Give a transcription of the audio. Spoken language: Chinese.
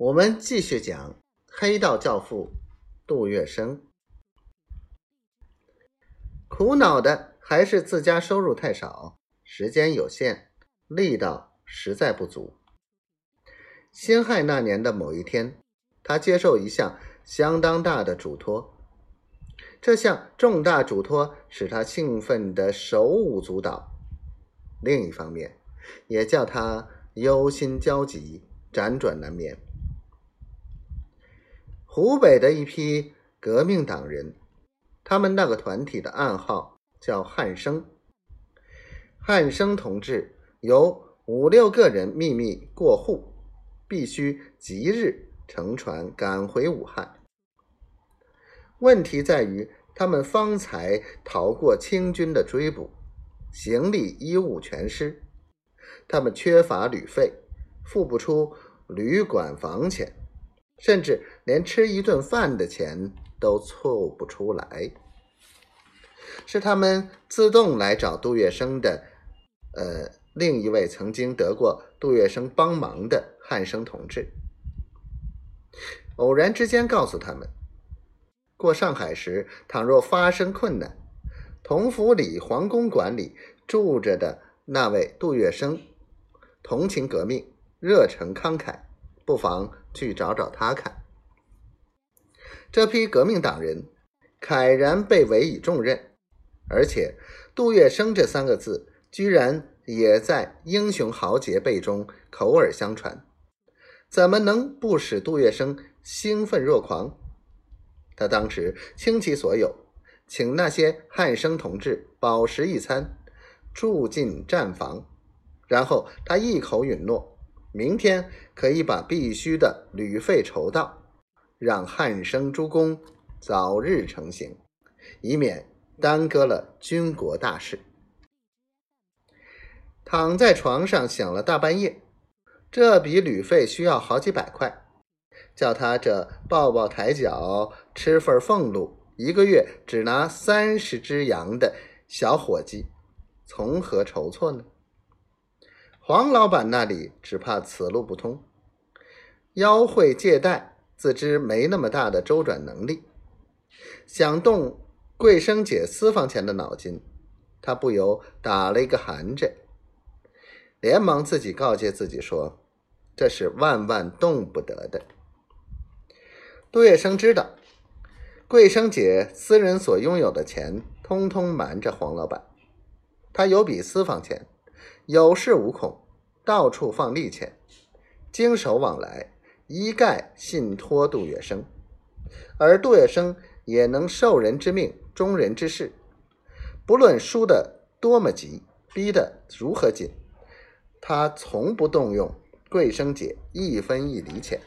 我们继续讲黑道教父杜月笙。苦恼的还是自家收入太少，时间有限，力道实在不足。辛亥那年的某一天，他接受一项相当大的嘱托，这项重大嘱托使他兴奋的手舞足蹈，另一方面，也叫他忧心焦急、辗转难眠。湖北的一批革命党人。他们那个团体的暗号叫“汉生”。汉生同志由五六个人秘密过户，必须即日乘船赶回武汉。问题在于，他们方才逃过清军的追捕，行李衣物全失，他们缺乏旅费，付不出旅馆房钱，甚至连吃一顿饭的钱。都凑不出来，是他们自动来找杜月笙的，呃，另一位曾经得过杜月笙帮忙的汉生同志，偶然之间告诉他们，过上海时，倘若发生困难，同福里皇宫馆里住着的那位杜月笙，同情革命，热诚慷慨，不妨去找找他看。这批革命党人慨然被委以重任，而且“杜月笙”这三个字居然也在英雄豪杰辈中口耳相传，怎么能不使杜月笙兴奋若狂？他当时倾其所有，请那些汉生同志饱食一餐，住进战房，然后他一口允诺，明天可以把必须的旅费筹到。让汉生诸公早日成行，以免耽搁了军国大事。躺在床上想了大半夜，这笔旅费需要好几百块，叫他这抱抱抬脚吃份俸禄，一个月只拿三十只羊的小伙计，从何筹措呢？黄老板那里只怕此路不通，妖会借贷。自知没那么大的周转能力，想动桂生姐私房钱的脑筋，他不由打了一个寒颤，连忙自己告诫自己说：“这是万万动不得的。”杜月笙知道，桂生姐私人所拥有的钱，通通瞒着黄老板。他有笔私房钱，有恃无恐，到处放利钱，经手往来。一概信托杜月笙，而杜月笙也能受人之命，忠人之事。不论输得多么急，逼得如何紧，他从不动用桂生姐一分一厘钱。